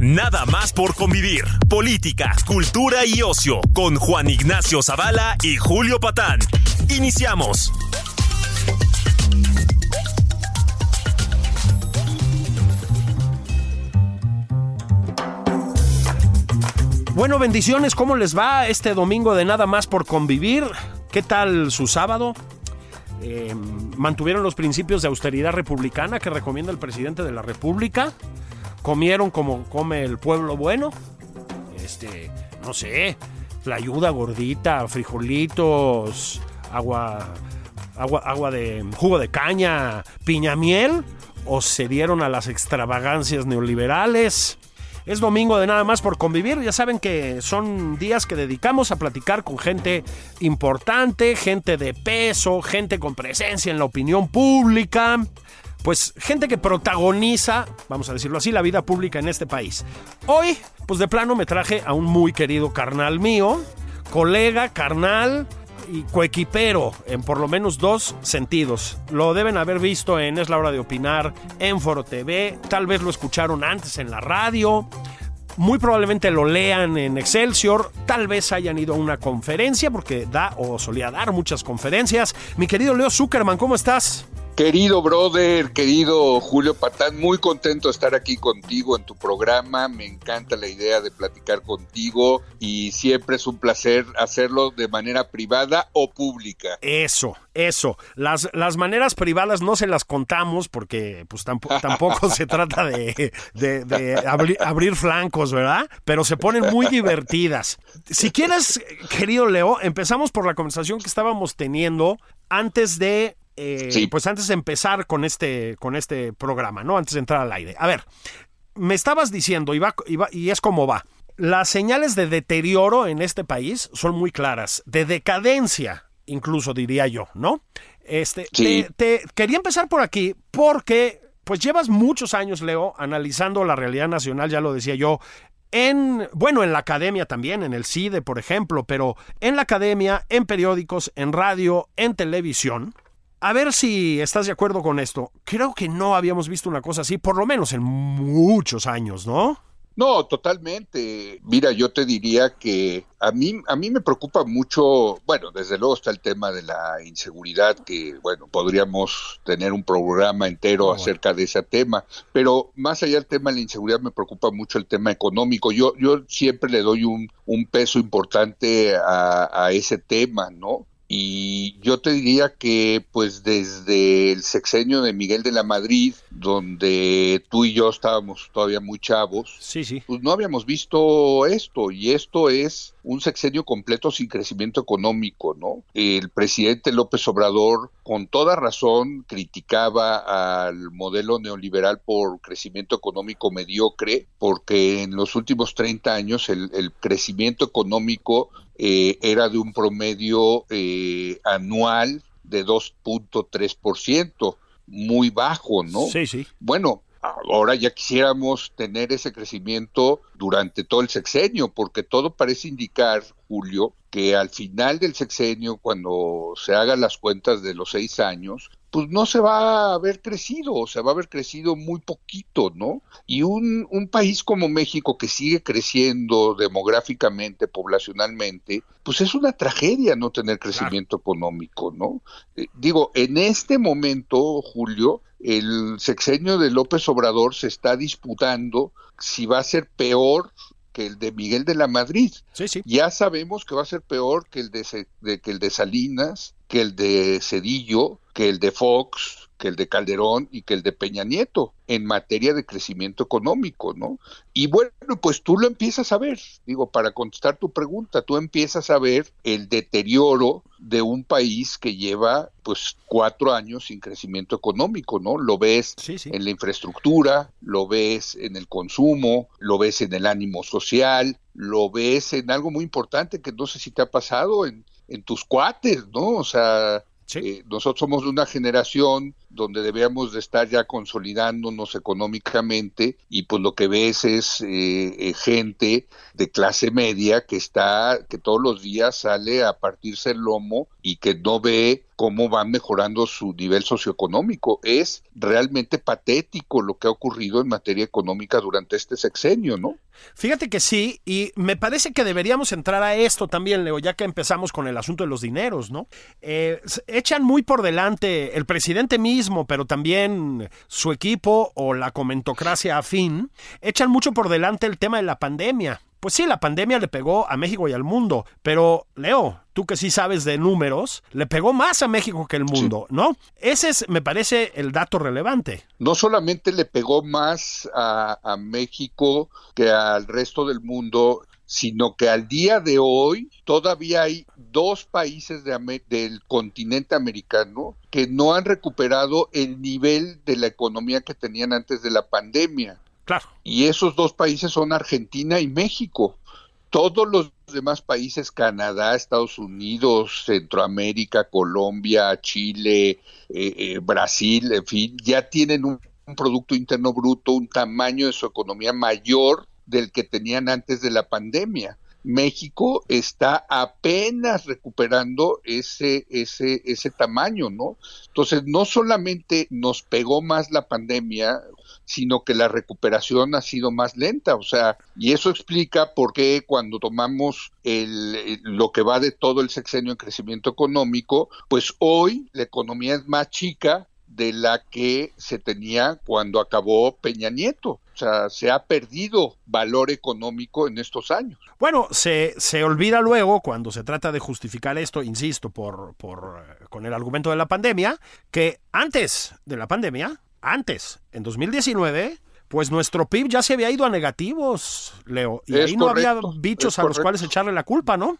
Nada más por convivir. Política, cultura y ocio con Juan Ignacio Zavala y Julio Patán. Iniciamos. Bueno, bendiciones, ¿cómo les va este domingo de nada más por convivir? ¿Qué tal su sábado? Eh, ¿Mantuvieron los principios de austeridad republicana que recomienda el presidente de la República? ¿Comieron como come el pueblo bueno? Este, no sé, la ayuda gordita, frijolitos, agua, agua, agua de jugo de caña, piña miel, o se dieron a las extravagancias neoliberales. Es domingo de nada más por convivir. Ya saben que son días que dedicamos a platicar con gente importante, gente de peso, gente con presencia en la opinión pública. Pues gente que protagoniza, vamos a decirlo así, la vida pública en este país. Hoy, pues de plano me traje a un muy querido carnal mío, colega, carnal, y coequipero en por lo menos dos sentidos. Lo deben haber visto en Es la hora de opinar, en Foro TV, tal vez lo escucharon antes en la radio. Muy probablemente lo lean en Excelsior, tal vez hayan ido a una conferencia porque da o solía dar muchas conferencias. Mi querido Leo Zuckerman, ¿cómo estás? Querido brother, querido Julio Patán, muy contento de estar aquí contigo en tu programa. Me encanta la idea de platicar contigo y siempre es un placer hacerlo de manera privada o pública. Eso, eso. Las, las maneras privadas no se las contamos porque pues tampoco, tampoco se trata de, de, abrir flancos, ¿verdad? Pero se ponen muy divertidas. Si quieres, querido Leo, empezamos por la conversación que estábamos teniendo antes de eh, Sí. pues antes de empezar con este, con este programa, ¿no? Antes de entrar al aire. A ver, me estabas diciendo, y, va- y va- y es como va. Las señales de deterioro en este país son muy claras, de decadencia, incluso diría yo, ¿no? Este, Sí. te, te- quería empezar por aquí porque, pues llevas muchos años, Leo, analizando la realidad nacional, ya lo decía yo, en, bueno, en la academia también, en el CIDE, por ejemplo, pero en la academia, en periódicos, en radio, en televisión. A ver si estás de acuerdo con esto. Creo que no habíamos visto una cosa así, por lo menos en muchos años, ¿no? No, totalmente. Mira, yo te diría que a mí, a mí me preocupa mucho, bueno, desde luego está el tema de la inseguridad, que, bueno, podríamos tener un programa entero bueno. acerca de ese tema, pero más allá del tema de la inseguridad, me preocupa mucho el tema económico. Yo, yo siempre le doy un, un peso importante a, a ese tema, ¿no? Y yo te diría que pues desde el sexenio de Miguel de la Madrid, donde tú y yo estábamos todavía muy chavos, Sí, sí. pues no habíamos visto esto y esto es un sexenio completo sin crecimiento económico, ¿no? El presidente López Obrador con toda razón criticaba al modelo neoliberal por crecimiento económico mediocre porque en los últimos 30 años el, el crecimiento económico eh, era de un promedio eh, anual de 2.3%, muy bajo, ¿no? Sí, sí. Bueno, ahora ya quisiéramos tener ese crecimiento durante todo el sexenio, porque todo parece indicar, Julio, que al final del sexenio, cuando se hagan las cuentas de los seis años, pues no se va a haber crecido, se va a haber crecido muy poquito, ¿no? Y un, un país como México que sigue creciendo demográficamente, poblacionalmente, pues es una tragedia no tener crecimiento económico, ¿no? Eh, digo, en este momento, Julio, el sexenio de López Obrador se está disputando si va a ser peor que el de Miguel de la Madrid. Sí, sí. Ya sabemos que va a ser peor que el de, de- que el de Salinas, que el de Cedillo, que el de Fox, que el de Calderón y que el de Peña Nieto en materia de crecimiento económico, ¿no? Y bueno, pues tú lo empiezas a ver, digo, para contestar tu pregunta, tú empiezas a ver el deterioro de un país que lleva pues cuatro años sin crecimiento económico, ¿no? Lo ves en la infraestructura, lo ves en el consumo, lo ves en el ánimo social, lo ves en algo muy importante que no sé si te ha pasado en, en tus cuates, ¿no? O sea, eh, nosotros somos de una generación donde debíamos de estar ya consolidándonos económicamente y pues lo que ves es eh, eh, gente de clase media que está, que todos los días sale a partirse el lomo y que no ve cómo van mejorando su nivel socioeconómico. Es realmente patético lo que ha ocurrido en materia económica durante este sexenio, ¿no? Fíjate que sí, y me parece que deberíamos entrar a esto también, Leo, ya que empezamos con el asunto de los dineros, ¿no? Eh, echan muy por delante el presidente mismo, pero también su equipo o la comentocracia afín, echan mucho por delante el tema de la pandemia. Pues sí, la pandemia le pegó a México y al mundo, pero Leo, tú que sí sabes de números, le pegó más a México que el mundo, ¿no? Ese es, me parece, el dato relevante. No solamente le pegó más a, México que al resto del mundo, sino que al día de hoy todavía hay dos países del continente americano que no han recuperado el nivel de la economía que tenían antes de la pandemia. Y esos dos países son Argentina y México. Todos los demás países, Canadá, Estados Unidos, Centroamérica, Colombia, Chile, eh, eh, Brasil, en fin, ya tienen un, un Producto Interno Bruto, un tamaño de su economía mayor del que tenían antes de la pandemia. México está apenas recuperando ese, ese, ese tamaño, ¿no? Entonces, no solamente nos pegó más la pandemia, sino que la recuperación ha sido más lenta, o sea, y eso explica por qué cuando tomamos el, lo que va de todo el sexenio en crecimiento económico, pues hoy la economía es más chica de la que se tenía cuando acabó Peña Nieto. O sea, se ha perdido valor económico en estos años. Bueno, se, se olvida luego, cuando se trata de justificar esto, insisto, por, por, eh, con el argumento de la pandemia, que antes de la pandemia, antes, en 2019, pues nuestro PIB ya se había ido a negativos, Leo. Y ahí no había bichos a los cuales echarle la culpa, ¿no?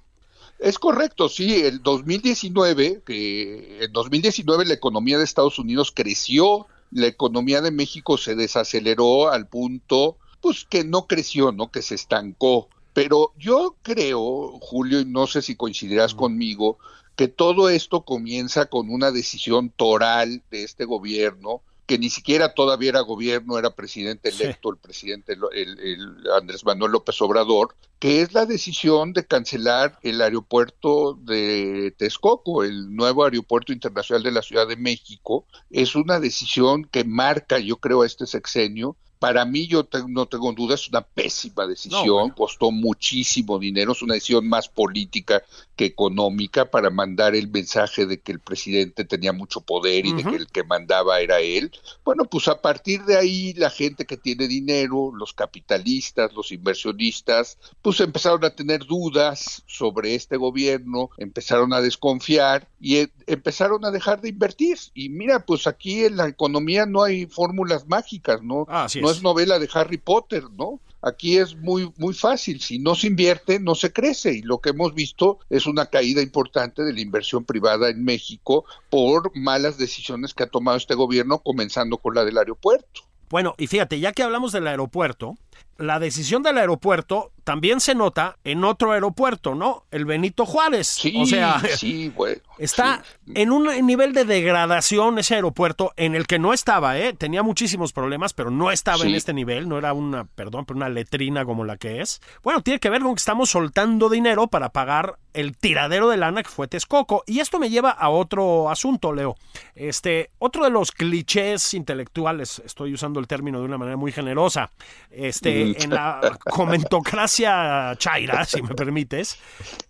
Es correcto, sí, el 2019, que en 2019 la economía de Estados Unidos creció, la economía de México se desaceleró al punto, pues que no creció, ¿no? Que se estancó. Pero yo creo, Julio, y no sé si coincidirás conmigo, que todo esto comienza con una decisión toral de este gobierno que ni siquiera todavía era gobierno, era presidente electo, el presidente el, Andrés Manuel López Obrador, que es la decisión de cancelar el aeropuerto de Texcoco, el nuevo aeropuerto internacional de la Ciudad de México. Es una decisión que marca, yo creo, este sexenio para mí, yo no tengo duda, es una pésima decisión, costó muchísimo dinero, es una decisión más política que económica para mandar el mensaje de que el presidente tenía mucho poder y de que el que mandaba era él. Bueno, pues a partir de ahí la gente que tiene dinero, los capitalistas, los inversionistas, pues empezaron a tener dudas sobre este gobierno, empezaron a desconfiar y e, empezaron a dejar de invertir. Y mira, pues aquí en la economía no hay fórmulas mágicas, ¿no? no es novela de Harry Potter, ¿no? Aquí es muy muy fácil, si no se invierte no se crece y lo que hemos visto es una caída importante de la inversión privada en México por malas decisiones que ha tomado este gobierno, comenzando con la del aeropuerto. Bueno, y fíjate, ya que hablamos del aeropuerto, la decisión del aeropuerto también se nota en otro aeropuerto, ¿no? El Benito Juárez. Sí, o sea, sí, bueno, está en un nivel de degradación ese aeropuerto en el que no estaba, ¿eh? Tenía muchísimos problemas, pero no estaba en este nivel, no era una, perdón, pero una letrina como la que es. Bueno, tiene que ver con que estamos soltando dinero para pagar el tiradero de lana que fue Texcoco. Y esto me lleva a otro asunto, Leo. Este, otro de los clichés intelectuales, estoy usando el término de una manera muy generosa, este, en la comentocracia chaira, si me permites,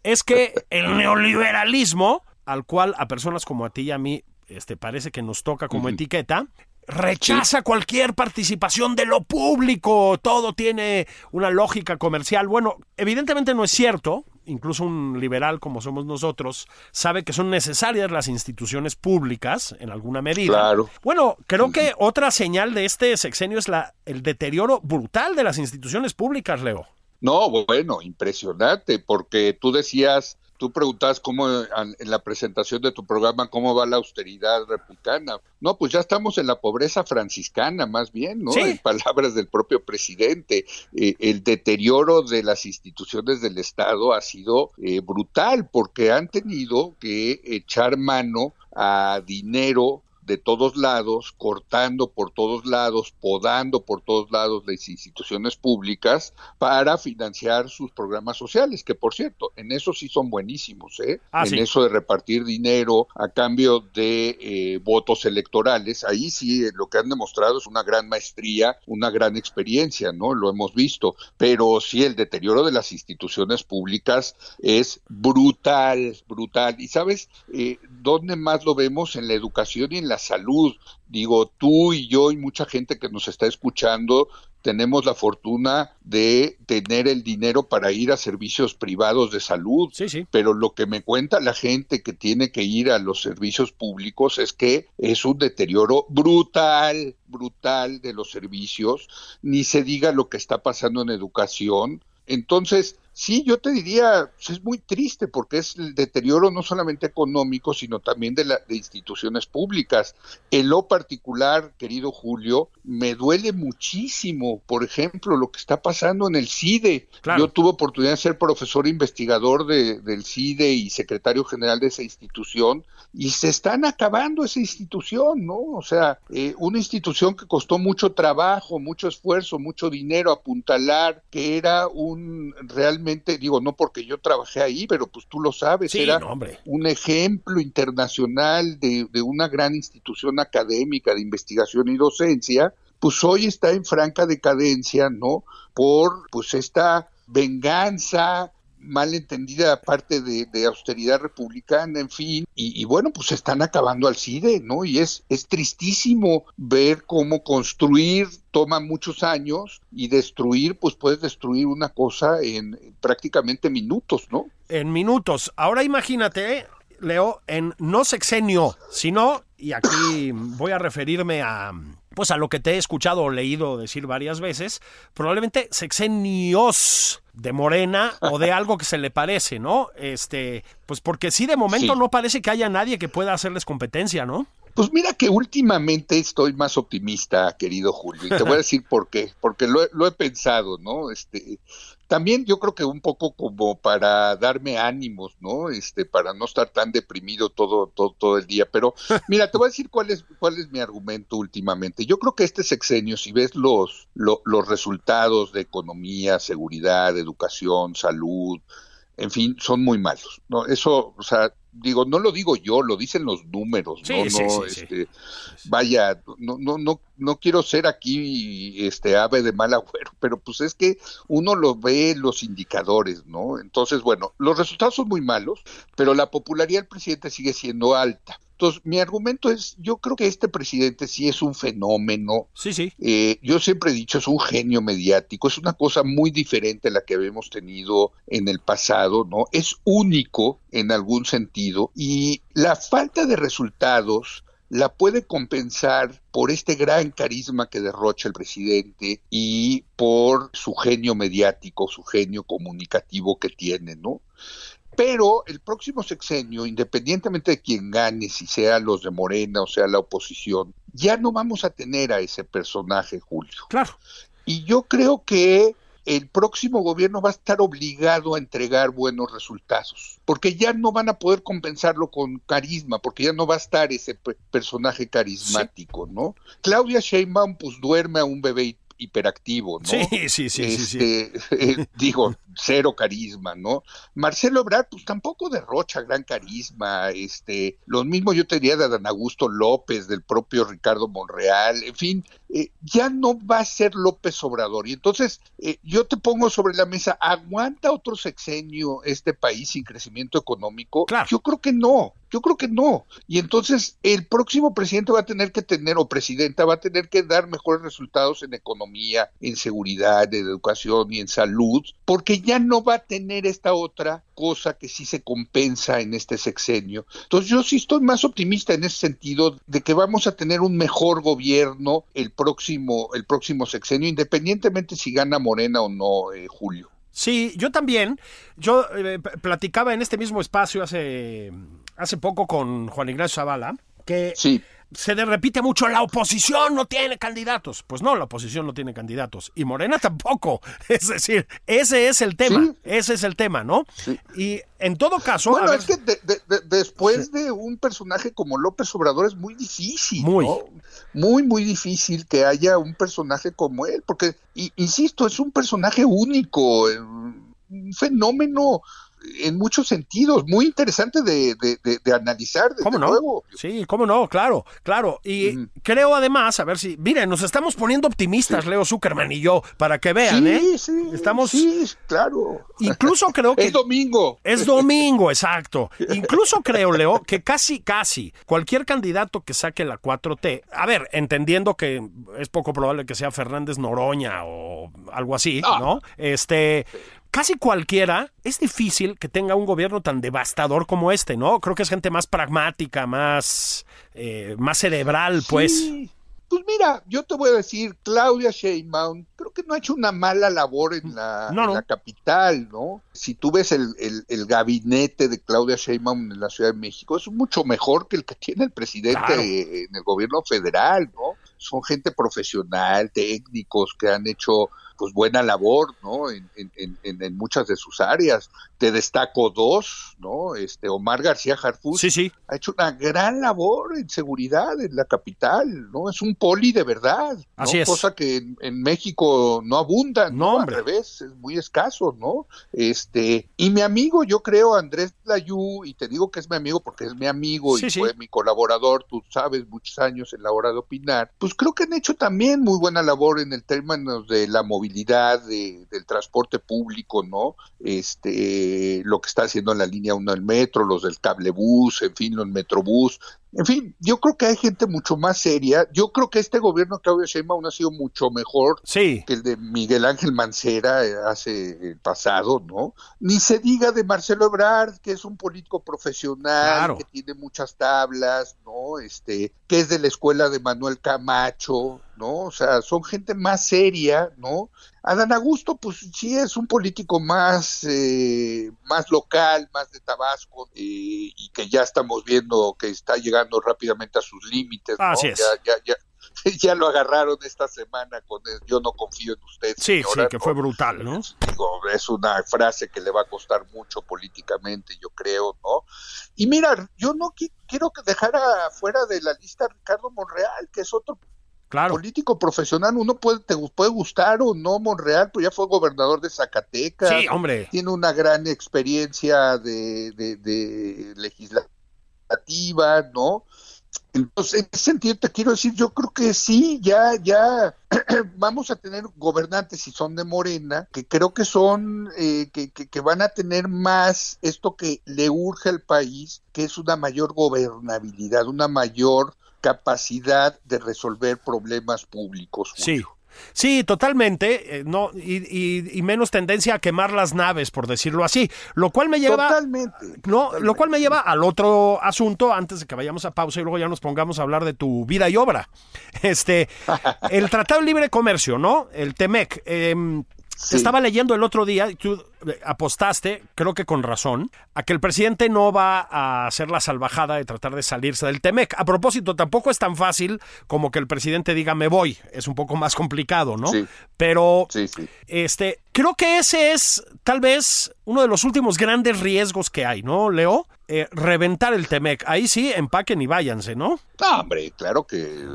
es que el neoliberalismo, al cual a personas como a ti y a mí este, parece que nos toca como etiqueta, rechaza cualquier participación de lo público, todo tiene una lógica comercial. Bueno, evidentemente no es cierto, incluso un liberal como somos nosotros, sabe que son necesarias las instituciones públicas en alguna medida. Claro. Bueno, creo que otra señal de este sexenio es la, el deterioro brutal de las instituciones públicas, Leo. No, bueno, impresionante, porque tú decías Tú preguntas cómo en la presentación de tu programa cómo va la austeridad republicana. No, pues ya estamos en la pobreza franciscana, más bien, ¿no? En palabras del propio presidente, eh, el deterioro de las instituciones del Estado ha sido eh, brutal porque han tenido que echar mano a dinero de todos lados, cortando por todos lados, podando por todos lados las instituciones públicas para financiar sus programas sociales, que por cierto, en eso sí son buenísimos, ¿eh? Ah, en eso de repartir dinero a cambio de eh, votos electorales, ahí sí eh, lo que han demostrado es una gran maestría, una gran experiencia, ¿no? Lo hemos visto, pero sí el deterioro de las instituciones públicas es brutal, brutal. ¿Y sabes eh, dónde más lo vemos? En la educación y en la salud. Digo, tú y yo y mucha gente que nos está escuchando tenemos la fortuna de tener el dinero para ir a servicios privados de salud. Sí, sí. Pero lo que me cuenta la gente que tiene que ir a los servicios públicos es que es un deterioro brutal, brutal de los servicios. Ni se diga lo que está pasando en educación. Entonces, Sí, yo te diría, pues, es muy triste porque es el deterioro no solamente económico, sino también de, la, de instituciones públicas. En lo particular, querido Julio, me duele muchísimo, por ejemplo, lo que está pasando en el CIDE. Yo tuve oportunidad de ser profesor investigador de, del CIDE y secretario general de esa institución y se están acabando esa institución, ¿no? O sea, eh, una institución que costó mucho trabajo, mucho esfuerzo, mucho dinero apuntalar, que era un realmente digo, no porque yo trabajé ahí, pero pues tú lo sabes, era un ejemplo internacional de, de una gran institución académica de investigación y docencia, pues hoy está en franca decadencia, ¿no? Por pues esta venganza, mal entendida parte de, austeridad republicana, en fin, y, bueno, pues están acabando al CIDE, ¿no? Y es, es tristísimo ver cómo construir toma muchos años y destruir, pues puedes destruir una cosa en prácticamente minutos, ¿no? En minutos. Ahora imagínate, Leo, en no sexenio, sino, y aquí voy a referirme a pues a lo que te he escuchado o leído decir varias veces, probablemente sexenios de Morena o de algo que se le parece, ¿no? Este, pues porque sí de momento no parece que haya nadie que pueda hacerles competencia, ¿no? Pues mira que últimamente estoy más optimista, querido Julio, y te voy a decir por qué, porque lo, lo he pensado, ¿no? Este, también yo creo que un poco como para darme ánimos, ¿no? Este, para no estar tan deprimido todo, todo, todo el día. Pero mira, te voy a decir cuál es, cuál es mi argumento últimamente. Yo creo que este sexenio, si ves los, los resultados de economía, seguridad, educación, salud, en fin, son muy malos. ¿no? Eso, o sea, digo, no lo digo yo, lo dicen los números, ¿no? no este, vaya, no, no, no, no quiero ser aquí este ave de mal agüero, pero pues es que uno lo ve los indicadores, ¿no? Entonces, bueno, los resultados son muy malos, pero la popularidad del presidente sigue siendo alta. Entonces, mi argumento es, yo creo que este presidente sí es un fenómeno. Sí, sí. Eh, yo siempre he dicho, es un genio mediático, es una cosa muy diferente a la que habíamos tenido en el pasado, ¿no? Es único en algún sentido y la falta de resultados la puede compensar por este gran carisma que derrocha el presidente y por su genio mediático, su genio comunicativo que tiene, ¿no? Pero el próximo sexenio, independientemente de quién gane, si sea los de Morena o sea la oposición, ya no vamos a tener a ese personaje, Julio. Claro. Y yo creo que el próximo gobierno va a estar obligado a entregar buenos resultados, porque ya no van a poder compensarlo con carisma, porque ya no va a estar ese personaje carismático, ¿no? Claudia Sheinbaum pues duerme a un bebé hiperactivo, ¿no? Sí, sí, sí, sí, este, eh, digo, cero carisma, ¿no? Marcelo Ebrard, pues tampoco derrocha gran carisma, este, lo mismo yo te diría de Dan Augusto López, del propio Ricardo Monreal, en fin, eh, ya no va a ser López Obrador. Y entonces, eh, yo te pongo sobre la mesa, ¿aguanta otro sexenio este país sin crecimiento económico? Claro. Yo creo que no. Yo creo que no. Y entonces el próximo presidente va a tener que tener, o presidenta, va a tener que dar mejores resultados en economía, en seguridad, en educación y en salud, porque que ya no va a tener esta otra cosa que sí se compensa en este sexenio. Entonces yo sí estoy más optimista en ese sentido de que vamos a tener un mejor gobierno el próximo, el próximo sexenio, independientemente si gana Morena o no, eh, Julio. Sí, yo también. Yo eh, platicaba en este mismo espacio hace, hace poco con Juan Ignacio Zavala que Sí. Se le repite mucho, la oposición no tiene candidatos. Pues no, la oposición no tiene candidatos. Y Morena tampoco. Es decir, ese es el tema. Sí. Ese es el tema, ¿no? Y en todo caso... Bueno, ver, es que de- de- de- después de un personaje como López Obrador es muy difícil, Muy. ¿no? Muy, muy difícil que haya un personaje como él, porque, y- insisto, es un personaje único, eh, un fenómeno en muchos sentidos, muy interesante de, de- de- de analizar, desde ¿Cómo no? luego. Sí, cómo no, claro, claro. Y creo además, a ver si, miren, nos estamos poniendo optimistas, Leo Zuckerman y yo, para que vean, sí, ¿eh? sí, Estamos, sí, claro. incluso creo que Es domingo. Es domingo, exacto. Incluso creo, Leo, que casi, casi cualquier candidato que saque la 4T, a ver, entendiendo que es poco probable que sea Fernández Noroña o algo así, Ah. ¿no? Este, casi cualquiera, es difícil que tenga un gobierno tan devastador como este, ¿no? Creo que es gente más pragmática, más, eh, más cerebral, pues. Sí. Pues mira, yo te voy a decir, Claudia Sheinbaum, creo que no ha hecho una mala labor en la, No, en la capital, ¿no? Si tú ves el, el- el gabinete de Claudia Sheinbaum en la Ciudad de México, es mucho mejor que el que tiene el presidente Claro. en el gobierno federal, ¿no? Son gente profesional, técnicos que han hecho pues buena labor, ¿no? En, en- en- en- muchas de sus áreas. Te destaco dos, ¿no? Este Omar García Harfuch Sí, sí. ha hecho una gran labor en seguridad en la capital, ¿no? Es un poli de verdad, ¿no? Así es. Cosa que en, en México no abunda, No, ¿no? Al revés, es muy escaso, ¿no? Este, y mi amigo, yo creo, Andrés Layú, y te digo que es mi amigo porque es mi amigo Sí, y fue mi colaborador, tú sabes, muchos años en la hora de opinar, pues creo que han hecho también muy buena labor en el términos de la movilidad, de- del transporte público, ¿no? Este, lo que está haciendo en la línea 1 del metro, los del cablebús, en fin, los metrobús, en fin, yo creo que hay gente mucho más seria. Yo creo que este gobierno de Claudia Sheinbaum ha sido mucho mejor Sí. que el de Miguel Ángel Mancera eh, hace el pasado, ¿no? Ni se diga de Marcelo Ebrard, que es un político profesional, Claro. que tiene muchas tablas, ¿no? Este, que es de la escuela de Manuel Camacho, ¿no? O sea, son gente más seria, ¿no? Adán Augusto, pues sí es un político más, eh, más local, más de Tabasco, eh, y que ya estamos viendo que está llegando rápidamente a sus límites, ¿no? Así es. Ya, ya, ya, ya lo agarraron esta semana con el yo no confío en usted. Sí, sí, señora", que ¿no? fue brutal, ¿no? Digo, es una frase que le va a costar mucho políticamente, yo creo, ¿no? Y mira, yo no qui- quiero que dejar afuera de la lista a Ricardo Monreal, que es otro Claro. político profesional. Uno puede, te puede gustar o no Monreal, pero ya fue gobernador de Zacatecas. Sí, hombre. Tiene una gran experiencia de, de, de legislativa, ¿no? Entonces, en ese sentido te quiero decir, yo creo que sí, ya, ya vamos a tener gobernantes si son de Morena, que creo que son, eh, que, que, que van a tener más esto que le urge al país, que es una mayor gobernabilidad, una mayor capacidad de resolver problemas públicos. Sí. Julio. Sí, totalmente. eh, no, y, y- y menos tendencia a quemar las naves, por decirlo así. Lo cual me lleva. Totalmente. No, lo cual me lleva al otro asunto antes de que vayamos a pausa y luego ya nos pongamos a hablar de tu vida y obra. Este, el Tratado de Libre Comercio, ¿no? El TEMEC. em, Sí. Estaba leyendo el otro día, tú eh, apostaste, creo que con razón, a que el presidente no va a hacer la salvajada de tratar de salirse del TEMEC. A propósito, tampoco es tan fácil como que el presidente diga me voy. Es un poco más complicado, ¿no? Sí. Pero Sí, sí. este, creo que ese es tal vez uno de los últimos grandes riesgos que hay, ¿no, Leo? Eh, reventar el Temec. Ahí sí, empaquen y váyanse, ¿no? No, hombre, claro que,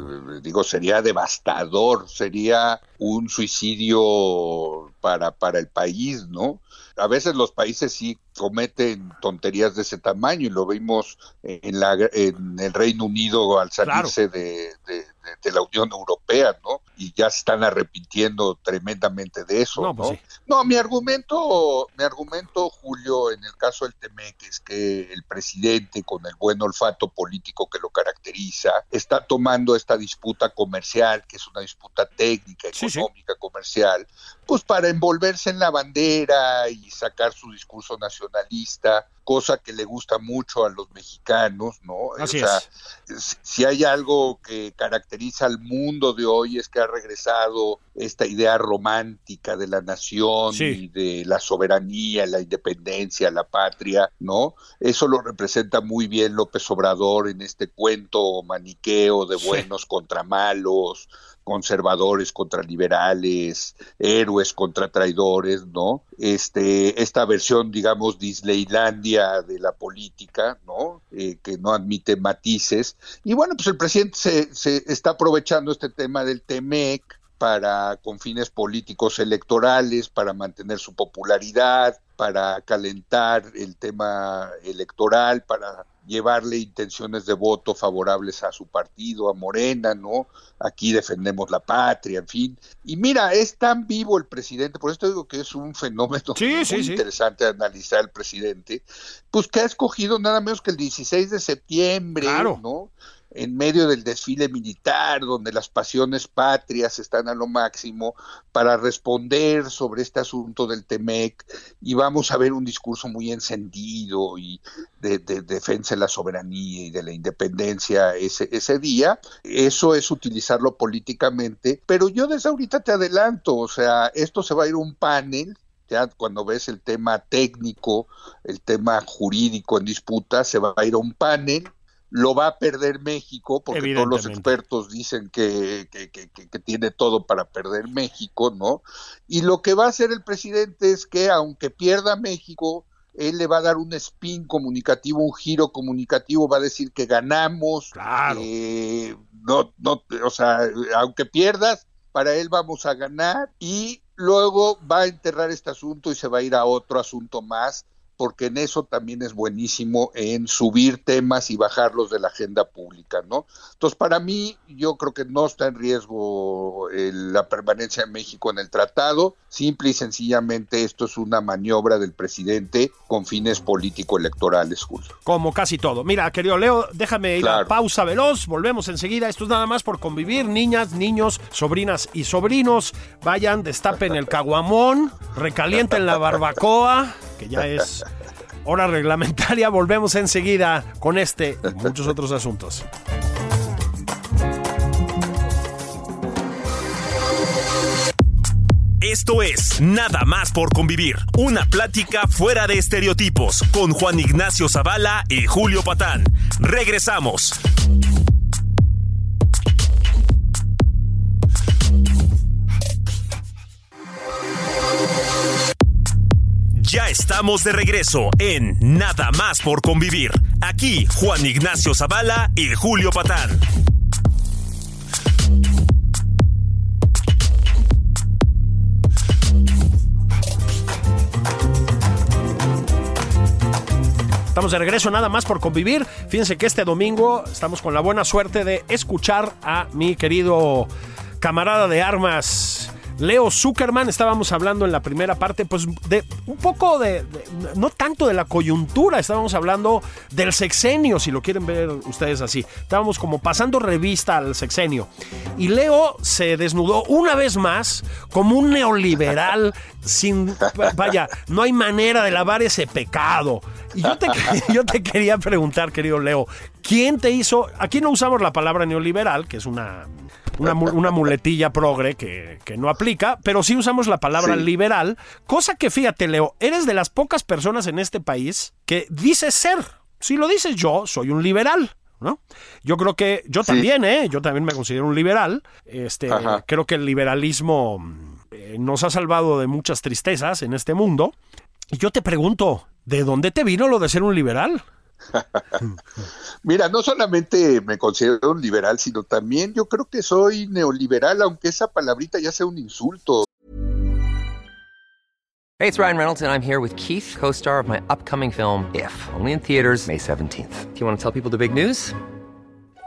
digo, sería devastador, sería un suicidio para, para el país, ¿no? A veces los países sí cometen tonterías de ese tamaño y lo vimos en, la, en el Reino Unido al salirse de, de- de- de la Unión Europea, ¿no? y ya se están arrepintiendo tremendamente de eso. No, pues no, mi argumento, mi argumento, Julio, en el caso del Temec es que el presidente, con el buen olfato político que lo caracteriza, está tomando esta disputa comercial, que es una disputa técnica, económica, comercial, pues para envolverse en la bandera y sacar su discurso giornalista cosa que le gusta mucho a los mexicanos, ¿no? o sea, si hay algo que caracteriza al mundo de hoy es que ha regresado esta idea romántica de la nación y de la soberanía, la independencia, la patria, ¿no? Eso lo representa muy bien López Obrador en este cuento maniqueo de buenos contra malos, conservadores contra liberales, héroes contra traidores, ¿no? Este, esta versión, digamos, Disneylandia de la política, ¿no? Eh, que no admite matices. Y bueno, pues el presidente se, se está aprovechando este tema del TEMEC para con fines políticos electorales, para mantener su popularidad, para calentar el tema electoral, para llevarle intenciones de voto favorables a su partido, a Morena, ¿no? Aquí defendemos la patria, en fin. Y mira, es tan vivo el presidente, por esto digo que es un fenómeno muy interesante analizar el presidente, pues que ha escogido nada menos que el 16 de septiembre, ¿no? En medio del desfile militar, donde las pasiones patrias están a lo máximo, para responder sobre este asunto del TEMEC, y vamos a ver un discurso muy encendido y de, defensa de la soberanía y de la independencia ese, día. Eso es utilizarlo políticamente, pero yo desde ahorita te adelanto, o sea, esto se va a ir un panel ya cuando ves el tema técnico, el tema jurídico en disputa, se va a ir a un panel lo va a perder México, porque todos los expertos dicen que, que, tiene todo para perder México, ¿no? Y lo que va a hacer el presidente es que, aunque pierda México, él le va a dar un spin comunicativo, un giro comunicativo, va a decir que ganamos, claro. no, no, o sea, aunque pierdas, para él vamos a ganar y luego va a enterrar este asunto y se va a ir a otro asunto más porque en eso también es buenísimo en subir temas y bajarlos de la agenda pública, ¿no? Entonces, para mí, yo creo que no está en riesgo eh, la permanencia de México en el tratado, simple y sencillamente esto es una maniobra del presidente con fines político-electorales, Julio. Como casi todo. Mira, querido Leo, déjame ir a pausa veloz, volvemos enseguida, esto es nada más por convivir, niñas, niños, sobrinas y sobrinos, vayan, destapen el caguamón, recalienten la barbacoa, que ya es hora reglamentaria. Volvemos enseguida con este y muchos otros asuntos. Esto es Nada más por convivir, una plática fuera de estereotipos con Juan Ignacio Zavala y Julio Patán. Regresamos. Ya estamos de regreso en Nada más por convivir. Aquí Juan Ignacio Zavala y Julio Patán. Estamos de regreso nada más por convivir. Fíjense que este domingo estamos con la buena suerte de escuchar a mi querido camarada de armas Leo Zuckerman. Estábamos hablando en la primera parte, pues de un poco de, no tanto de la coyuntura, estábamos hablando del sexenio, si lo quieren ver ustedes así. Estábamos como pasando revista al sexenio. Y Leo se desnudó una vez más como un neoliberal sin, vaya, no hay manera de lavar ese pecado. Y yo te, yo te quería preguntar, querido Leo, ¿quién te hizo, aquí no usamos la palabra neoliberal, que es una una, muletilla progre que, no aplica, pero sí usamos la palabra liberal, cosa que fíjate, Leo, eres de las pocas personas en este país que dices ser. Si lo dices yo, soy un liberal. ¿No? Yo creo que yo también, ¿eh? Yo también me considero un liberal. Este, creo que el liberalismo eh, nos ha salvado de muchas tristezas en este mundo. Y yo te pregunto, ¿de dónde te vino lo de ser un liberal? Mira, no solamente me considero un liberal, sino también yo creo que soy neoliberal, aunque esa palabrita ya sea un insulto. Hey, it's Ryan Reynolds and I'm here with Keith, co-star of my upcoming film If, only in theaters May 17th. Do you want to tell people the big news?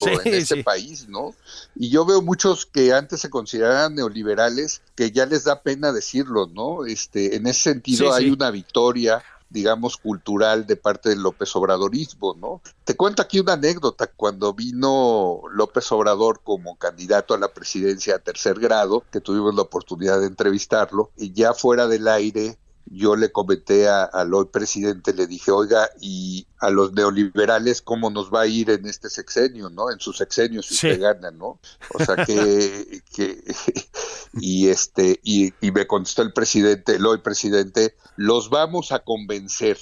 En este país, ¿no? Y yo veo muchos que antes se consideraban neoliberales que ya les da pena decirlo, ¿no? Este, en ese sentido hay una victoria digamos, cultural de parte del López Obradorismo, ¿no? Te cuento aquí una anécdota. Cuando vino López Obrador como candidato a la presidencia a tercer grado, que tuvimos la oportunidad de entrevistarlo, y ya fuera del aire, yo le comenté al hoy presidente, le dije, oiga, y a los neoliberales cómo nos va a ir en este sexenio, ¿no? En su sexenio si se gana, ¿no? O sea que, que y este y, me contestó el presidente, el hoy presidente, los vamos a convencer.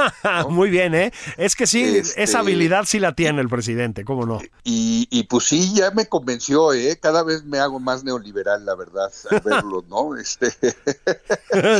Muy bien, ¿eh? Es que sí, esa este, habilidad sí la tiene el presidente, ¿cómo no? Y, y pues sí, ya me convenció, ¿eh? Cada vez me hago más neoliberal, la verdad, al verlo, ¿no? Este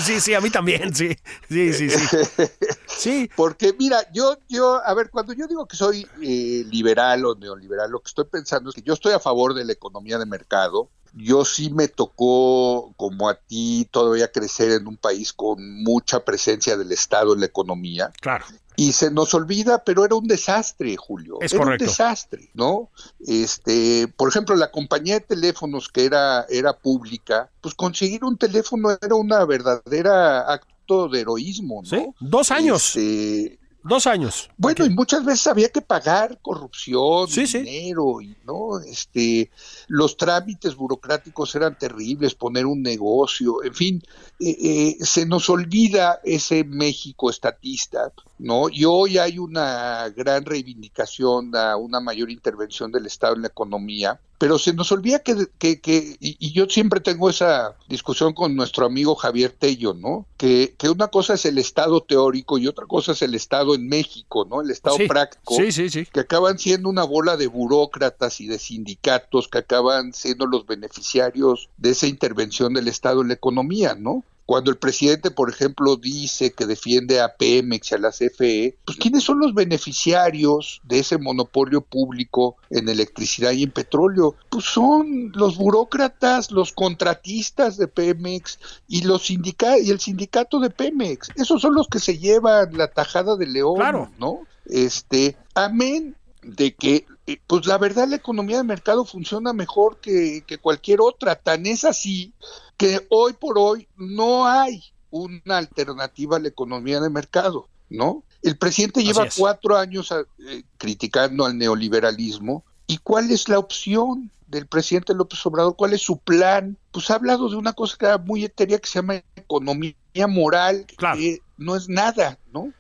Sí, sí, a mí también, sí. Sí, sí, sí. Sí. Porque mira, yo yo, a ver, cuando yo digo que soy eh, liberal o neoliberal, lo que estoy pensando es que yo estoy a favor de la economía de mercado. Yo sí me tocó, como a ti, todavía crecer en un país con mucha presencia del Estado en la economía. Claro. Y se nos olvida, pero era un desastre, Julio. Es era un desastre, ¿no? Este, por ejemplo, la compañía de teléfonos que era, era pública, pues conseguir un teléfono era una verdadera acto de heroísmo, ¿no? Sí, dos años. Este, Dos años. Bueno, y muchas veces había que pagar corrupción, dinero, y no, este, los trámites burocráticos eran terribles, poner un negocio, en fin, eh, eh, se nos olvida ese México estatista, ¿no? Y hoy hay una gran reivindicación a una mayor intervención del Estado en la economía, pero se nos olvida que, que, que y, yo siempre tengo esa discusión con nuestro amigo Javier Tello, ¿no? Que, que, una cosa es el Estado teórico y otra cosa es el Estado en México, ¿no? El Estado práctico, sí, sí, sí. que acaban siendo una bola de burócratas y de sindicatos que acaban siendo los beneficiarios de esa intervención del Estado en la economía, ¿no? Cuando el presidente, por ejemplo, dice que defiende a Pemex y a la CFE, pues ¿quiénes son los beneficiarios de ese monopolio público en electricidad y en petróleo? Pues son los burócratas, los contratistas de Pemex y los sindicatos y el sindicato de Pemex. Esos son los que se llevan la tajada de león, ¿no? Este, amén de que eh, pues la verdad la economía de mercado funciona mejor que, que, cualquier otra. Tan es así que hoy por hoy no hay una alternativa a la economía de mercado, ¿no? El presidente lleva cuatro años eh, criticando al neoliberalismo. ¿Y cuál es la opción del presidente López Obrador? ¿Cuál es su plan? Pues ha hablado de una cosa que era muy etérea que se llama economía moral, que no es nada, ¿no?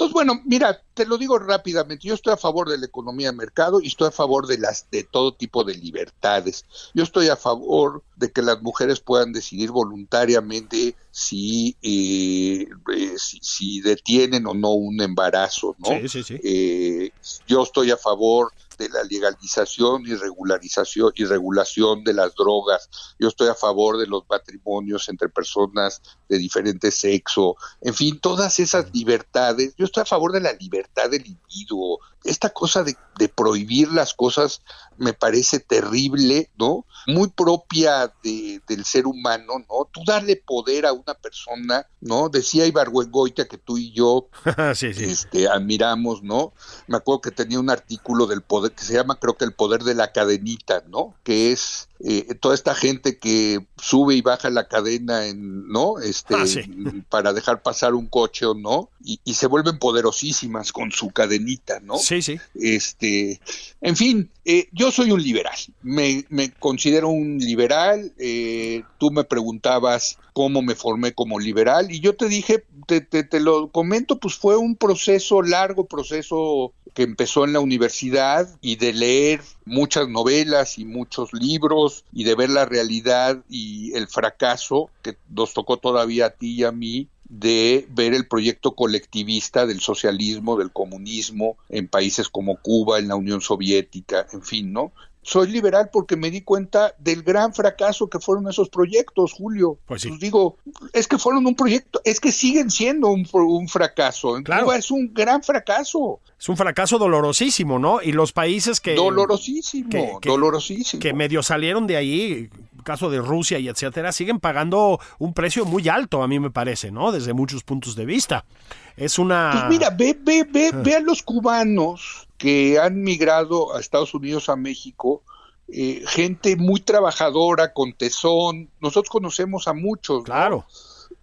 Entonces, bueno, mira, te lo digo rápidamente, yo estoy a favor de la economía de mercado y estoy a favor de las de todo tipo de libertades. Yo estoy a favor de que las mujeres puedan decidir voluntariamente si, eh, eh, si, detienen o no un embarazo, ¿no? Sí, sí, sí. Eh, yo estoy a favor de la legalización y regularización y regulación de las drogas. Yo estoy a favor de los matrimonios entre personas de diferente sexo. En fin, todas esas libertades. Yo estoy a favor de la libertad del individuo. Esta cosa de, prohibir las cosas me parece terrible, ¿no? Muy propia del ser humano, ¿no? Tú darle poder a una persona, ¿no? Decía Ibargüengoitia que tú y yo Este, admiramos, ¿no? Me acuerdo que tenía un artículo del poder que se llama creo que el poder de la cadenita, ¿no? Que es eh, toda esta gente que sube y baja la cadena en, ¿no? Este, ah, para dejar pasar un coche o no, y, se vuelven poderosísimas con su cadenita, ¿no? Sí, sí. Este, en fin, eh, yo soy un liberal, me, me considero un liberal, eh, tú me preguntabas cómo me formé como liberal, y yo te dije, te, te, te lo comento, pues fue un proceso, largo proceso que empezó en la universidad y de leer muchas novelas y muchos libros y de ver la realidad y el fracaso que nos tocó todavía a ti y a mí de ver el proyecto colectivista del socialismo, del comunismo en países como Cuba, en la Unión Soviética, en fin, ¿no? soy liberal porque me di cuenta del gran fracaso que fueron esos proyectos, Julio. Pues sí. digo, es que fueron un proyecto, es que siguen siendo un, un fracaso. En Claro. Cuba es un gran fracaso. Es un fracaso dolorosísimo, ¿no? Y los países que, dolorosísimo, que- que- dolorosísimo. que medio salieron de ahí, caso de Rusia y etcétera, siguen pagando un precio muy alto, a mí me parece, ¿no? Desde muchos puntos de vista. Es una... Pues mira, ve, ve, ve, Ah. ve a los cubanos que han migrado a Estados Unidos, a México, eh, gente muy trabajadora, con tesón. Nosotros conocemos a muchos. ¿no?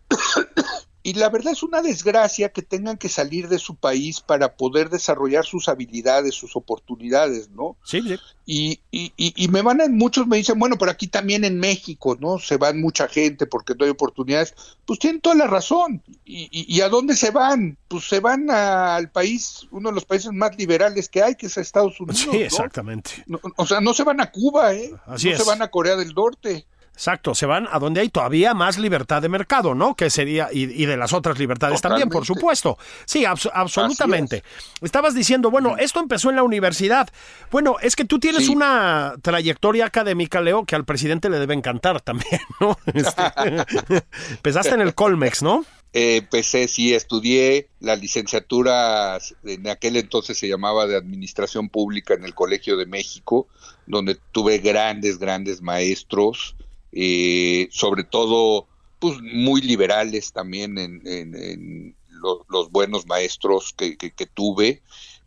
Y la verdad es una desgracia que tengan que salir de su país para poder desarrollar sus habilidades, sus oportunidades, ¿no? Sí, sí. Y, y, y, y me van a, muchos me dicen, bueno, pero aquí también en México, ¿no? Se van mucha gente porque no hay oportunidades. Pues tienen toda la razón. ¿Y, y, a dónde se van? Pues se van a- al país, uno de los países más liberales que hay, que es Estados Unidos. Sí, ¿no? exactamente. No, o sea, no se van a Cuba, ¿eh? Así no es. se van a Corea del Norte. Exacto, se van a donde hay todavía más libertad de mercado, ¿no? Que sería, y, y de las otras libertades también, por supuesto. Sí, abs- absolutamente. Estabas diciendo, bueno, esto empezó en la universidad. Bueno, es que tú tienes Sí. una trayectoria académica, Leo, que al presidente le debe encantar también, ¿no? Este, empezaste en el Colmex, ¿no? Eh, empecé, sí, estudié la licenciatura, en aquel entonces se llamaba de Administración Pública en el Colegio de México, donde tuve grandes, grandes maestros, eh, sobre todo, pues muy liberales también en, en- en lo- los buenos maestros que- que tuve.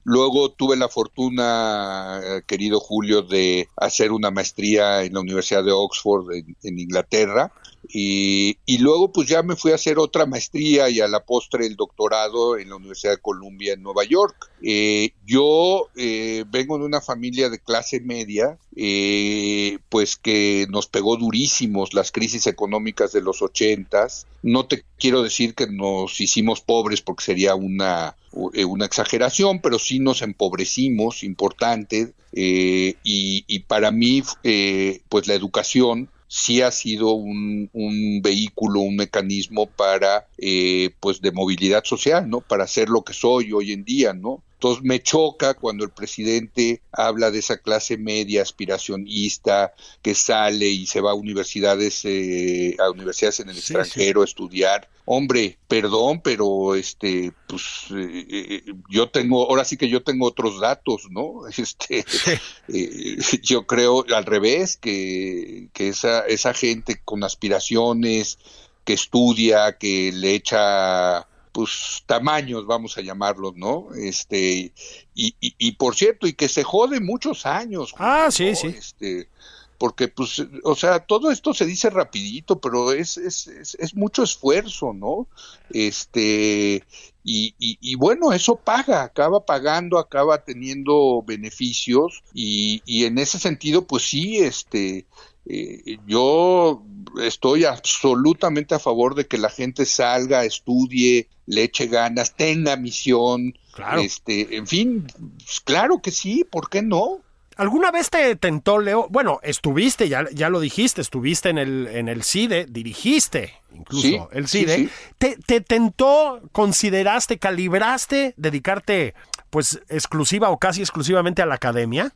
Luego tuve la fortuna, eh, querido Julio, de hacer una maestría en la Universidad de Oxford, en- en Inglaterra. Y, y luego pues ya me fui a hacer otra maestría y a la postre el doctorado en la Universidad de Columbia en Nueva York. Eh, yo eh, vengo de una familia de clase media, eh, pues que nos pegó durísimos las crisis económicas de los ochentas. No te quiero decir que nos hicimos pobres porque sería una, una exageración, pero sí nos empobrecimos importante eh, y, y para mí eh, pues la educación sí ha sido un, un vehículo, un mecanismo para, eh, pues, de movilidad social, ¿no? Para ser lo que soy hoy en día, ¿no? Entonces me choca cuando el presidente habla de esa clase media aspiracionista que sale y se va a universidades, eh, a universidades en el Sí, extranjero a estudiar. Hombre, perdón, pero este, pues eh, eh, yo tengo, ahora sí que yo tengo otros datos, ¿no? Este, eh, yo creo al revés que, que esa, esa gente con aspiraciones, que estudia, que le echa pues tamaños, vamos a llamarlos, ¿no? Este, y, y, y por cierto, y que se jode muchos años. Ah, ¿no? sí, sí. Este, porque pues, o sea, todo esto se dice rapidito, pero es, es, es, es mucho esfuerzo, ¿no? Este, y, y, y, bueno, eso paga, acaba pagando, acaba teniendo beneficios, y, y en ese sentido, pues sí, este, eh, yo estoy absolutamente a favor de que la gente salga, estudie, le eche ganas, tenga misión, Claro. este, en fin, pues, claro que sí, ¿por qué no? ¿Alguna vez te tentó, Leo? Bueno, estuviste, ya, ya lo dijiste, estuviste en el, en el CIDE, dirigiste incluso Sí, el sí, CIDE. sí. ¿Te, ¿Te tentó, consideraste, calibraste dedicarte pues exclusiva o casi exclusivamente a la academia?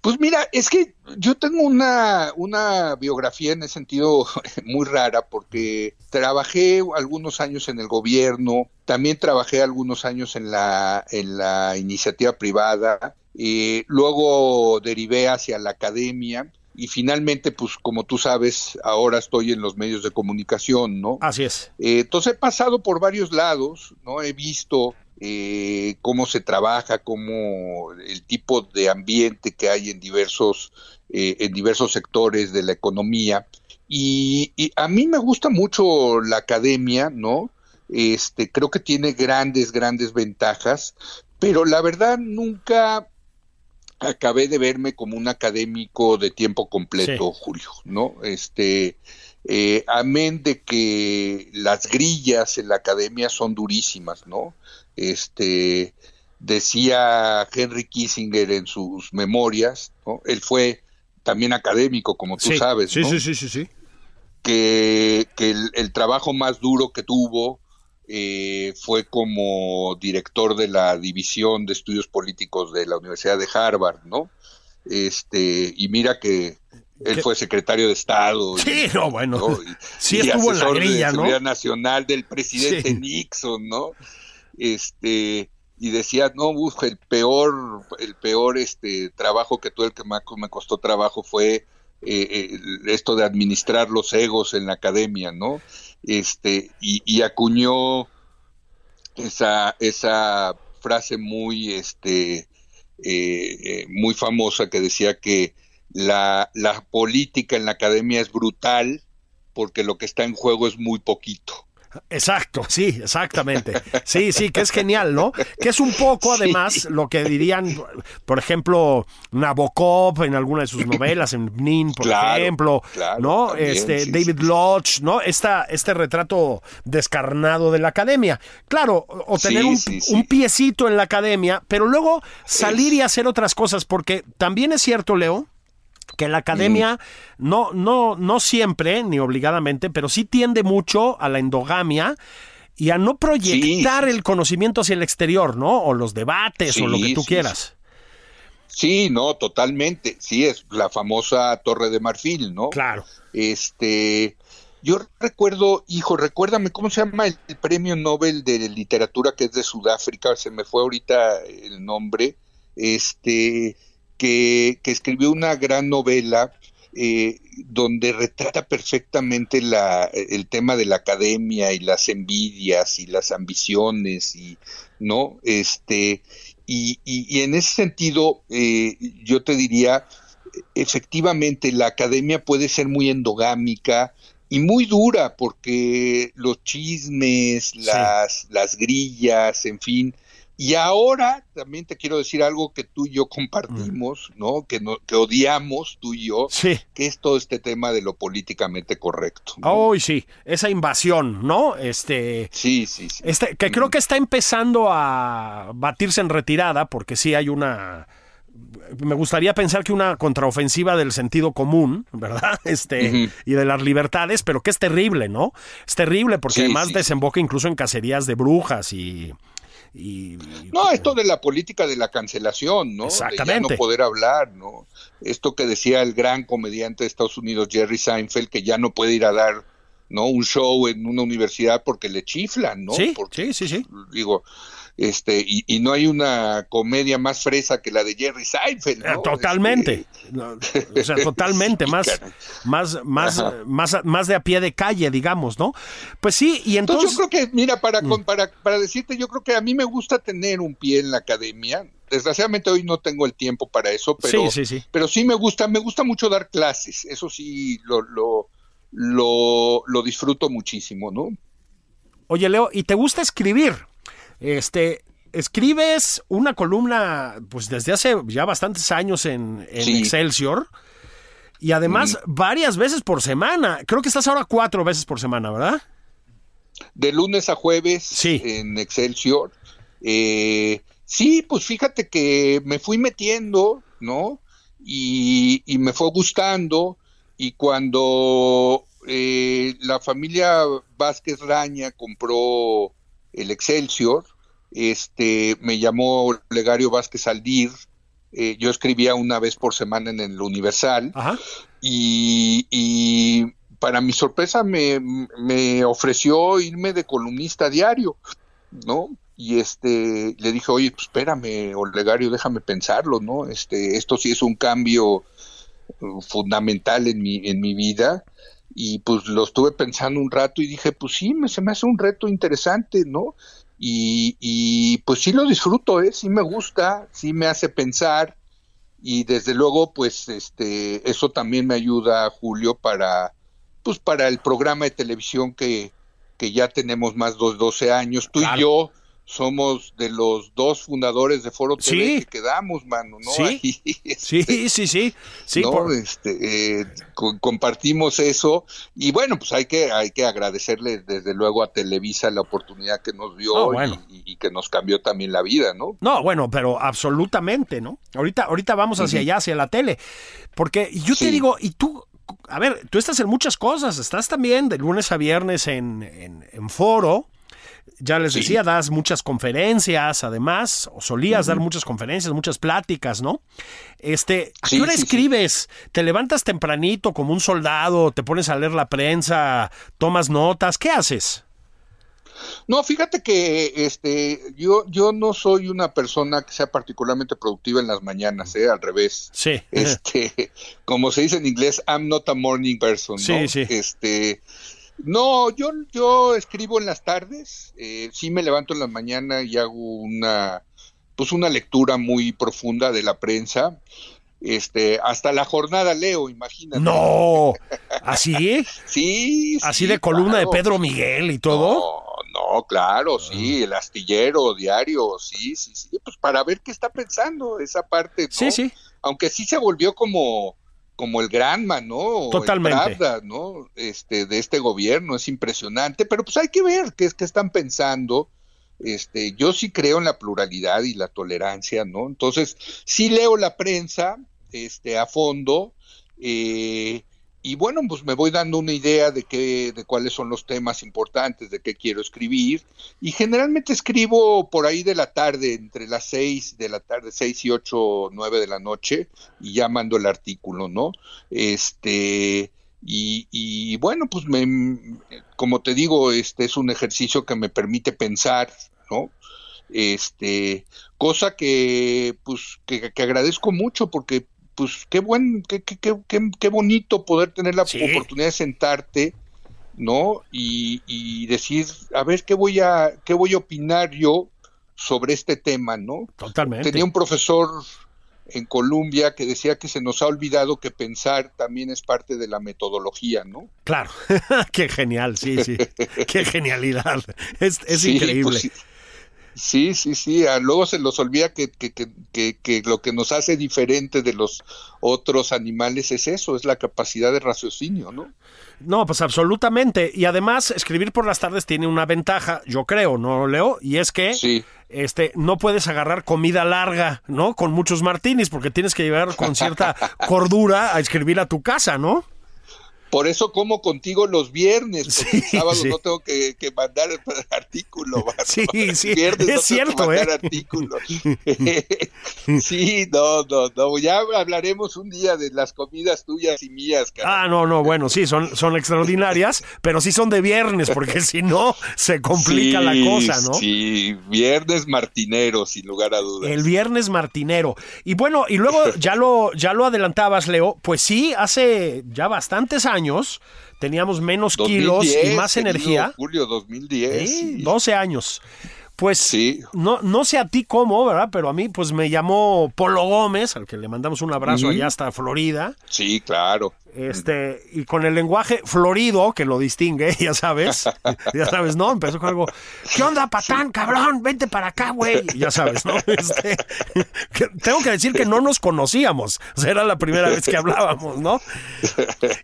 Pues mira, es que yo tengo una, una biografía en ese sentido muy rara porque trabajé algunos años en el gobierno, también trabajé algunos años en la, en la iniciativa privada, y luego derivé hacia la academia y finalmente, pues como tú sabes, ahora estoy en los medios de comunicación, ¿no? Así es. Eh, entonces he pasado por varios lados, ¿no? He visto eh, cómo se trabaja, cómo el tipo de ambiente que hay en diversos, eh, en diversos sectores de la economía. Y, y, a mí me gusta mucho la academia, ¿no? Este, creo que tiene grandes, grandes ventajas, pero la verdad nunca acabé de verme como un académico de tiempo completo, sí. Julio, ¿no? Este, eh, amén de que las grillas en la academia son durísimas, ¿no? Este, decía Henry Kissinger en sus memorias, ¿no? Él fue también académico, como tú sí, sabes, sí, ¿no? Sí, sí, sí, sí. Que, que el, el, trabajo más duro que tuvo eh, fue como director de la División de Estudios Políticos de la Universidad de Harvard, ¿no? este, y mira que él fue secretario de Estado. Sí, no, bueno. Y, sí y estuvo en la asesor grilla, de nacional del presidente. Nixon, ¿no? Este, y decía, no, uf, el peor, el peor este trabajo que tuve, el que me costó trabajo fue eh, eh, esto de administrar los egos en la academia, ¿no? Este, y, acuñó esa, esa frase muy, este, eh, muy famosa que decía que la, la política en la academia es brutal porque lo que está en juego es muy poquito. Exacto, sí, exactamente. Sí, sí, que es genial, ¿no? Que es un poco, además, lo que dirían, por ejemplo, Nabokov en alguna de sus novelas, en Nin, por Claro, ejemplo, claro, ¿no? también, este sí, David. Lodge, ¿no? Esta, este retrato descarnado de la academia. Claro, o tener Sí, un piecito en la academia, pero luego salir y hacer otras cosas, porque también es cierto, Leo, que la academia no, no, no siempre, ni obligadamente, pero sí tiende mucho a la endogamia y a no proyectar Sí, el conocimiento hacia el exterior, ¿no? O los debates o lo que tú sí, quieras. Sí, no, totalmente. Sí, es la famosa Torre de Marfil, ¿no? Claro. Este, yo recuerdo, hijo, recuérdame cómo se llama el, el premio Nobel de literatura que es de Sudáfrica, se me fue ahorita el nombre, este, que, que escribió una gran novela eh, donde retrata perfectamente la, el tema de la academia y las envidias y las ambiciones y no, este, y, y- y en ese sentido, eh, yo te diría, efectivamente la academia puede ser muy endogámica y muy dura porque los chismes, las, las grillas, en fin. Y ahora también te quiero decir algo que tú y yo compartimos, ¿no? Que, no, que odiamos tú y yo, Sí. que es todo este tema de lo políticamente correcto. ¿no? Hoy sí, esa invasión, ¿no? Este, Sí, sí, sí. este, que creo que está empezando a batirse en retirada, porque sí hay una. Me gustaría pensar que una contraofensiva del sentido común, ¿verdad? Este, y de las libertades, pero que es terrible, ¿no? Es terrible porque Sí, además sí. desemboca incluso en cacerías de brujas y. y- No, esto de la política de la cancelación, ¿no? De ya Exactamente. no poder hablar, ¿no? Esto que decía el gran comediante de Estados Unidos, Jerry Seinfeld, que ya no puede ir a dar, ¿no? Un show en una universidad porque le chiflan, ¿no? Sí, Porque, sí, sí, sí. Digo, este, y, y no hay una comedia más fresa que la de Jerry Seinfeld, Eh, ¿no? Totalmente. Este, O sea, totalmente. Más, más, más, más, más de a pie de calle, digamos, ¿no? Pues sí, y entonces. Entonces, yo creo que, mira, para, Mm. con- para, para decirte, yo creo que a mí me gusta tener un pie en la academia. Desgraciadamente hoy no tengo el tiempo para eso, pero sí, sí, sí. pero sí me gusta, me gusta mucho dar clases, eso sí lo, lo, lo, lo disfruto muchísimo, ¿no? Oye, Leo, ¿y te gusta escribir? Este, escribes una columna, pues desde hace ya bastantes años en, en Sí. Excelsior. Y además, varias veces por semana. Creo que estás ahora cuatro veces por semana, ¿verdad? De lunes a jueves Sí. en Excelsior. Eh, sí, pues fíjate que me fui metiendo, ¿no? Y, y me fue gustando. Y cuando eh, la familia Vázquez Raña compró el Excelsior, este, me llamó Legario Vázquez Aldir. eh, yo escribía una vez por semana en el Universal Ajá. y, y para mi sorpresa me, me ofreció irme de columnista diario, ¿no? Y este le dije, oye, pues espérame, Olegario, déjame pensarlo, ¿no? Este, esto sí es un cambio uh, fundamental en mi, en mi vida. Y pues lo estuve pensando un rato y dije, pues sí, me, se me hace un reto interesante, ¿no? Y, y pues sí lo disfruto, ¿eh? Sí me gusta, sí me hace pensar y desde luego pues este eso también me ayuda Julio para pues para el programa de televisión que, que ya tenemos más de 12 años tú Claro. y yo somos de los dos fundadores de Foro TV Sí. que quedamos mano no Sí. Ahí, Sí, este, sí, sí. Sí, ¿no? por- Este, eh, co- compartimos eso y bueno pues hay que hay que agradecerle desde luego a Televisa la oportunidad que nos dio Ah, y- bueno. y, y que nos cambió también la vida no No, bueno, pero absolutamente, ¿no? Ahorita, ahorita vamos hacia allá, hacia la tele. Porque yo te digo, y tú, a ver, tú estás en muchas cosas. Estás también de lunes a viernes en, en, en foro. Ya les decía, das muchas conferencias, además, o solías dar muchas conferencias, muchas pláticas, ¿no? Este, ¿a qué hora escribes? ¿Te levantas tempranito como un soldado, te pones a leer la prensa, tomas notas? ¿Qué haces? No, fíjate que este, yo, yo no soy una persona que sea particularmente productiva en las mañanas, ¿eh? al revés. Sí. Este, como se dice en inglés, I'm not a morning person. ¿no? Sí, sí. Este, no, yo, yo escribo en las tardes, eh, sí me levanto en la mañana y hago una, pues una lectura muy profunda de la prensa. Este, hasta la jornada leo, imagínate. No, ¿así? sí, ¿Así sí, de columna claro. de Pedro Miguel y todo? No, no, claro, sí, el astillero diario, sí, sí, sí, pues para ver qué está pensando esa parte, ¿no? Sí, sí. Aunque sí se volvió como como el Granma, ¿no? El Totalmente. Pravda, ¿no? Este de este gobierno es impresionante, pero pues hay que ver qué es que están pensando. Este, yo sí creo en la pluralidad y la tolerancia, ¿no? Entonces, sí leo la prensa, este, a fondo, eh, y bueno, pues me voy dando una idea de qué, de cuáles son los temas importantes, de qué quiero escribir, y generalmente escribo por ahí de la tarde, entre las seis de la tarde, seis y ocho, nueve de la noche, y ya mando el artículo, ¿no? Este, y, y bueno, pues me, como te digo, este es un ejercicio que me permite pensar, ¿no? Este, cosa que, pues, que, que agradezco mucho porque pues qué buen, qué, qué, qué, qué bonito poder tener la Sí. oportunidad de sentarte, ¿no? Y, y decir, a ver qué voy a, qué voy a opinar yo sobre este tema, ¿no? Totalmente. Tenía un profesor en Colombia que decía que se nos ha olvidado que pensar también es parte de la metodología, ¿no? Claro, qué genial, sí, sí, qué genialidad, es, es Sí, increíble. pues sí. Sí, sí, sí. ah, Luego se los olvida que, que, que, que, que lo que nos hace diferente de los otros animales es eso, es la capacidad de raciocinio, ¿no? No, pues absolutamente. Y además, escribir por las tardes tiene una ventaja, yo creo, ¿no, Leo? Y es que Sí. este, no puedes agarrar comida larga, ¿no? Con muchos martinis, porque tienes que llegar con cierta cordura a escribir a tu casa, ¿no? Por eso como contigo los viernes, porque Sí, el sábado sí. no tengo que, que mandar el artículo. Sí, sí, viernes es no cierto, tengo que mandar ¿eh? artículo. sí, no, no, no. Ya hablaremos un día de las comidas tuyas y mías, cara. Ah, no, no, bueno, sí, son, son extraordinarias, pero sí son de viernes, porque si no, se complica la cosa, ¿no? Sí, viernes martinero, sin lugar a dudas. El viernes martinero. Y bueno, y luego ya lo, ya lo adelantabas, Leo, pues sí, hace ya bastantes años teníamos menos kilos y 2010, más energía. Julio 2010. Sí, sí. 12 años. Pues Sí. no, no sé a ti cómo, ¿verdad? Pero a mí pues me llamó Polo Gómez, al que le mandamos un abrazo allá hasta Florida. Sí, claro. Este, y con el lenguaje florido que lo distingue, ya sabes, ya sabes, ¿no? Empezó con algo, ¿qué onda, patán, cabrón? Vente para acá, güey. Ya sabes, ¿no? Este, que- tengo que decir que no nos conocíamos, o sea, era la primera vez que hablábamos, ¿no?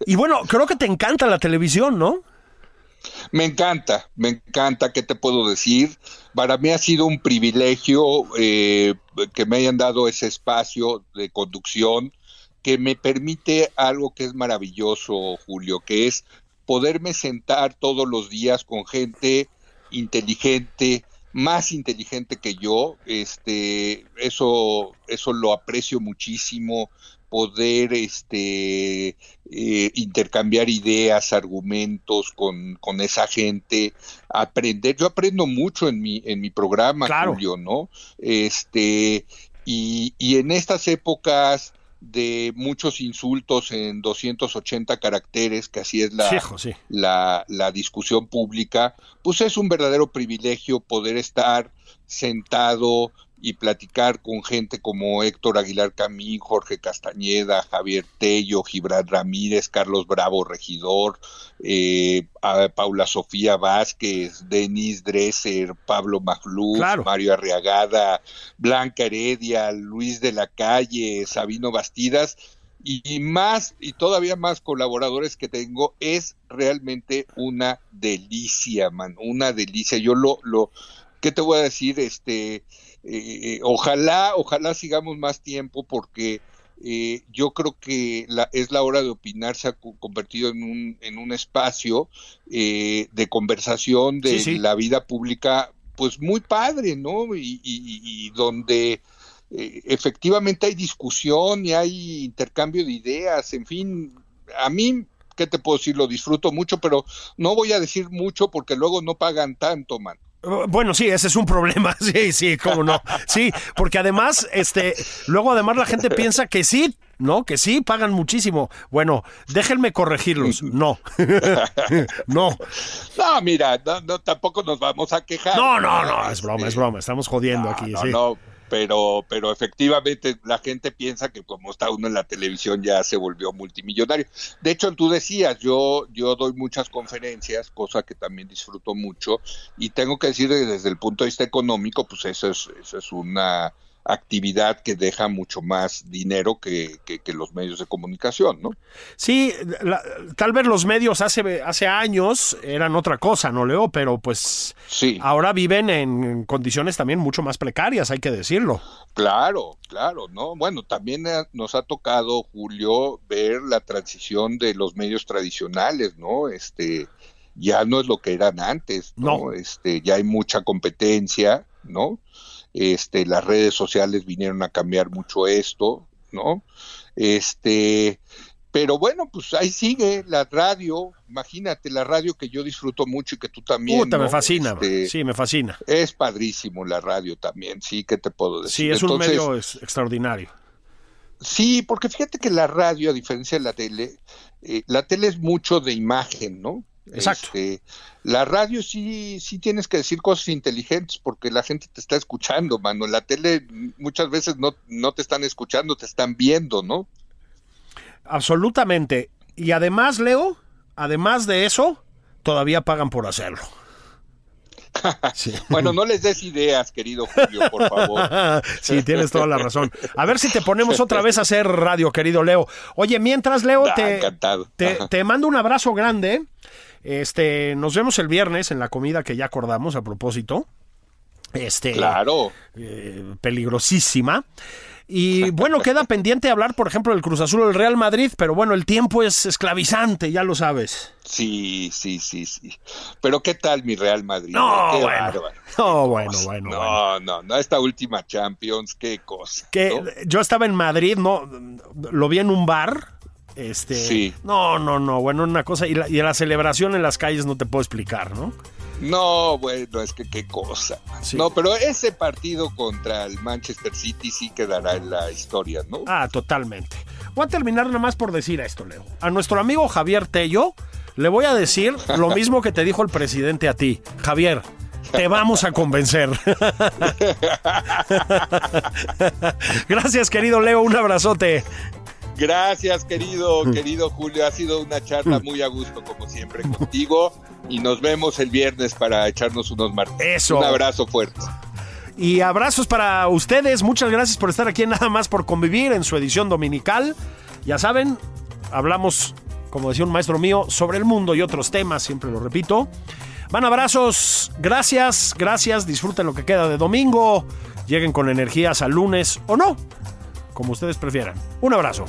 Y bueno, creo que te encanta la televisión, ¿no? Me encanta, me encanta, ¿qué te puedo decir? Para mí ha sido un privilegio eh, que me hayan dado ese espacio de conducción que me permite algo que es maravilloso, Julio, que es poderme sentar todos los días con gente inteligente, más inteligente que yo, este, eso, eso lo aprecio muchísimo, poder este eh, intercambiar ideas, argumentos con, con esa gente, aprender, yo aprendo mucho en mi, en mi programa, Claro. Julio, ¿no? Este, y, y en estas épocas de muchos insultos en 280 caracteres, que así es la, Sí, hijo, sí. la, la discusión pública, pues es un verdadero privilegio poder estar sentado y platicar con gente como Héctor Aguilar Camín, Jorge Castañeda, Javier Tello, Gibran Ramírez, Carlos Bravo Regidor, eh, a Paula Sofía Vázquez, Denis Dresser, Pablo Magluf, Claro. Mario Arriagada, Blanca Heredia, Luis de la Calle, Sabino Bastidas, y, y más y todavía más colaboradores que tengo es realmente una delicia man una delicia yo lo lo qué te voy a decir este eh, ojalá ojalá sigamos más tiempo porque eh, yo creo que la, es la hora de opinar, se ha convertido en un, en un espacio eh, de conversación de la vida pública, pues muy padre, ¿no? Y, donde eh, efectivamente hay discusión y hay intercambio de ideas, en fin, a mí ¿qué te puedo decir? Lo disfruto mucho, pero no voy a decir mucho porque luego no pagan tanto, man. Bueno, sí, ese es un problema, sí, sí, cómo no. Sí, porque además, este, luego además la gente piensa que sí, ¿no? Que sí, pagan muchísimo. Bueno, déjenme corregirlos. No. no. No, mira, no, tampoco nos vamos a quejar. No, no, no, es broma, es broma. Estamos jodiendo aquí. No, sí. no, pero, pero efectivamente la gente piensa que como está uno en la televisión ya se volvió multimillonario. De hecho, tú decías, yo, yo doy muchas conferencias, cosa que también disfruto mucho, y tengo que decir que desde el punto de vista económico, pues eso es, eso es una actividad que deja mucho más dinero que, que, los medios de comunicación, ¿no? Sí, tal vez los medios hace, hace años eran otra cosa, ¿no, Leo? Pero pues sí. ahora viven en condiciones también mucho más precarias, hay que decirlo. Claro, claro, ¿no? Bueno, también nos ha tocado, Julio, ver la transición de los medios tradicionales, ¿no? Este, ya no es lo que eran antes, ¿no? Este, ya hay mucha competencia, ¿no? Este, las redes sociales vinieron a cambiar mucho esto, ¿no? Este, pero bueno, pues ahí sigue la radio, imagínate, la radio que yo disfruto mucho y que tú también. Puta, me fascina, este, sí, me fascina. Es padrísimo la radio también, sí, ¿qué te puedo decir? Sí, es un medio extraordinario. Sí, porque fíjate que la radio, a diferencia de la tele, eh, la tele es mucho de imagen, ¿no? Exacto. Este, la radio sí, sí tienes que decir cosas inteligentes porque la gente te está escuchando, mano. La tele muchas veces no, no te están escuchando, te están viendo, ¿no? Absolutamente. Y además, Leo, además de eso, todavía pagan por hacerlo. Bueno, no les des ideas, querido Julio, por favor. sí, tienes toda la razón. A ver si te ponemos otra vez a hacer radio, querido Leo. Oye, mientras, Leo, te, te, te, mando un abrazo grande. Este, nos vemos el viernes en la comida que ya acordamos a propósito. Este, claro. Eh, peligrosísima. Y bueno, queda pendiente hablar, por ejemplo, del Cruz Azul o del Real Madrid, pero bueno, el tiempo es esclavizante, ya lo sabes. Sí, sí, sí, sí. Pero ¿qué tal mi Real Madrid? No, bueno. No, bueno, bueno. No, no, no, esta última Champions, qué cosa. Que yo estaba en Madrid, no, lo vi en un bar este, sí. No, no, no, bueno, una cosa, y la, y la celebración en las calles no te puedo explicar, ¿no? No, bueno, es que qué cosa. No, pero ese partido contra el Manchester City sí quedará en la historia, ¿no? Ah, totalmente. Voy a terminar nomás por decir esto, Leo. A nuestro amigo Javier Tello le voy a decir lo mismo que te dijo el presidente a ti. Javier, te vamos a convencer. Gracias, querido Leo. Un abrazote. Gracias, querido, querido Julio. Ha sido una charla muy a gusto, como siempre, contigo. Y nos vemos el viernes para echarnos unos martes. Eso. Un abrazo fuerte. Y abrazos para ustedes. Muchas gracias por estar aquí Nada más por convivir en su edición dominical. Ya saben, hablamos, como decía un maestro mío, sobre el mundo y otros temas, siempre lo repito. Van abrazos, gracias, gracias, disfruten lo que queda de domingo, lleguen con energías al lunes o no como ustedes prefieran. Un abrazo.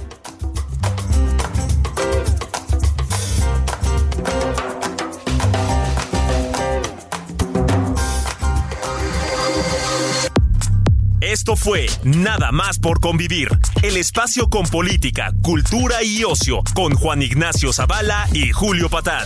Esto fue Nada más por convivir, el espacio con política, cultura y ocio, con Juan Ignacio Zavala y Julio Patán.